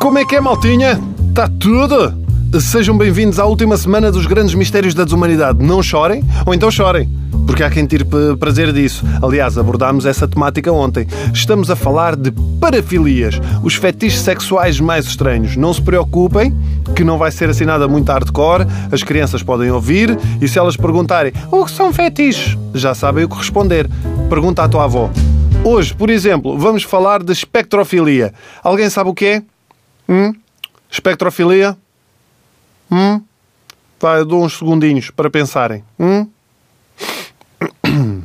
Como é que é, maltinha? Está tudo? Sejam bem-vindos à última semana dos grandes mistérios da desumanidade. Não chorem, ou então chorem, porque há quem tire prazer disso. Aliás, abordámos essa temática ontem. Estamos a falar de parafilias, os fetiches sexuais mais estranhos. Não se preocupem, que não vai ser assinada muito hardcore, as crianças podem ouvir e se elas perguntarem o que são fetiches, já sabem o que responder. Pergunta à tua avó. Hoje, por exemplo, vamos falar de espectrofilia. Alguém sabe o que é? Hum? Espectrofilia? Hum? Vai, eu dou uns segundinhos para pensarem. Hum?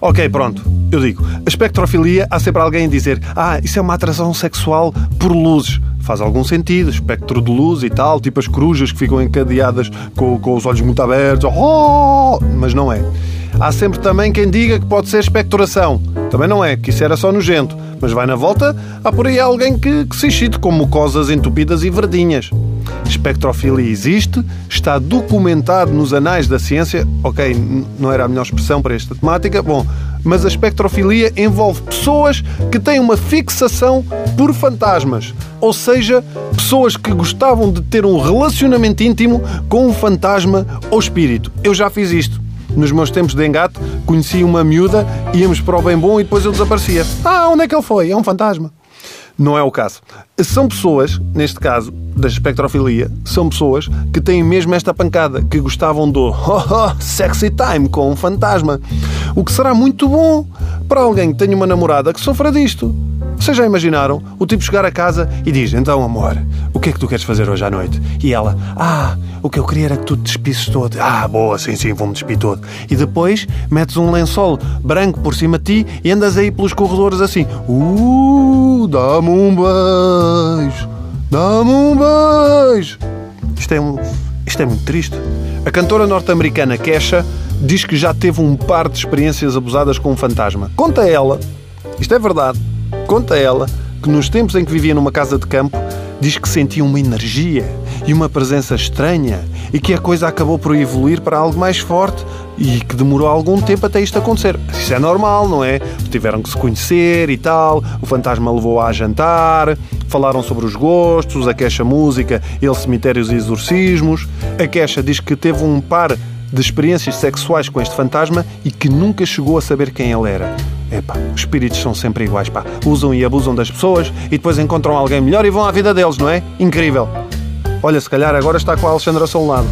Ok, pronto. Eu digo, a espectrofilia há sempre alguém a dizer ah, isso é uma atração sexual por luzes. Faz algum sentido, espectro de luz e tal, tipo as corujas que ficam encadeadas com, com os olhos muito abertos. Oh! Mas não é. Há sempre também quem diga que pode ser espectoração. Também não é, que isso era só nojento. Mas vai na volta, há por aí alguém que, que se excite com mucosas entupidas e verdinhas. Espectrofilia existe, está documentado nos anais da ciência. Ok, não era a melhor expressão para esta temática. Bom, mas a espectrofilia envolve pessoas que têm uma fixação por fantasmas. Ou seja, pessoas que gostavam de ter um relacionamento íntimo com um fantasma ou espírito. Eu já fiz isto. Nos meus tempos de engate, conheci uma miúda, íamos para o bem bom e depois ele desaparecia. Ah, onde é que ele foi? É um fantasma. Não é o caso. São pessoas, neste caso da espectrofilia, são pessoas que têm mesmo esta pancada, que gostavam do oh, oh, sexy time com um fantasma. O que será muito bom para alguém que tenha uma namorada que sofra disto. Vocês já imaginaram o tipo chegar a casa e diz: Então, amor, o que é que tu queres fazer hoje à noite? E ela: Ah, o que eu queria era que tu te despisses todo. Ah, boa, sim, sim, vou-me despir todo. E depois metes um lençol branco por cima de ti e andas aí pelos corredores assim: Uh, dá-me um beijo, dá-me um beijo. Isto é, um, isto é muito triste. A cantora norte-americana Kesha diz que já teve um par de experiências abusadas com um fantasma. Conta ela, isto é verdade Conta ela que nos tempos em que vivia numa casa de campo, diz que sentia uma energia e uma presença estranha e que a coisa acabou por evoluir para algo mais forte e que demorou algum tempo até isto acontecer. Isso é normal, não é? Tiveram que se conhecer e tal, o fantasma levou-a a jantar, falaram sobre os gostos, a queixa música, ele cemitérios e exorcismos. A queixa diz que teve um par de experiências sexuais com este fantasma e que nunca chegou a saber quem ele era. Epá, os espíritos são sempre iguais, pá. Usam e abusam das pessoas e depois encontram alguém melhor e vão à vida deles, não é? Incrível. Olha, se calhar agora está com a Alexandra Solnado.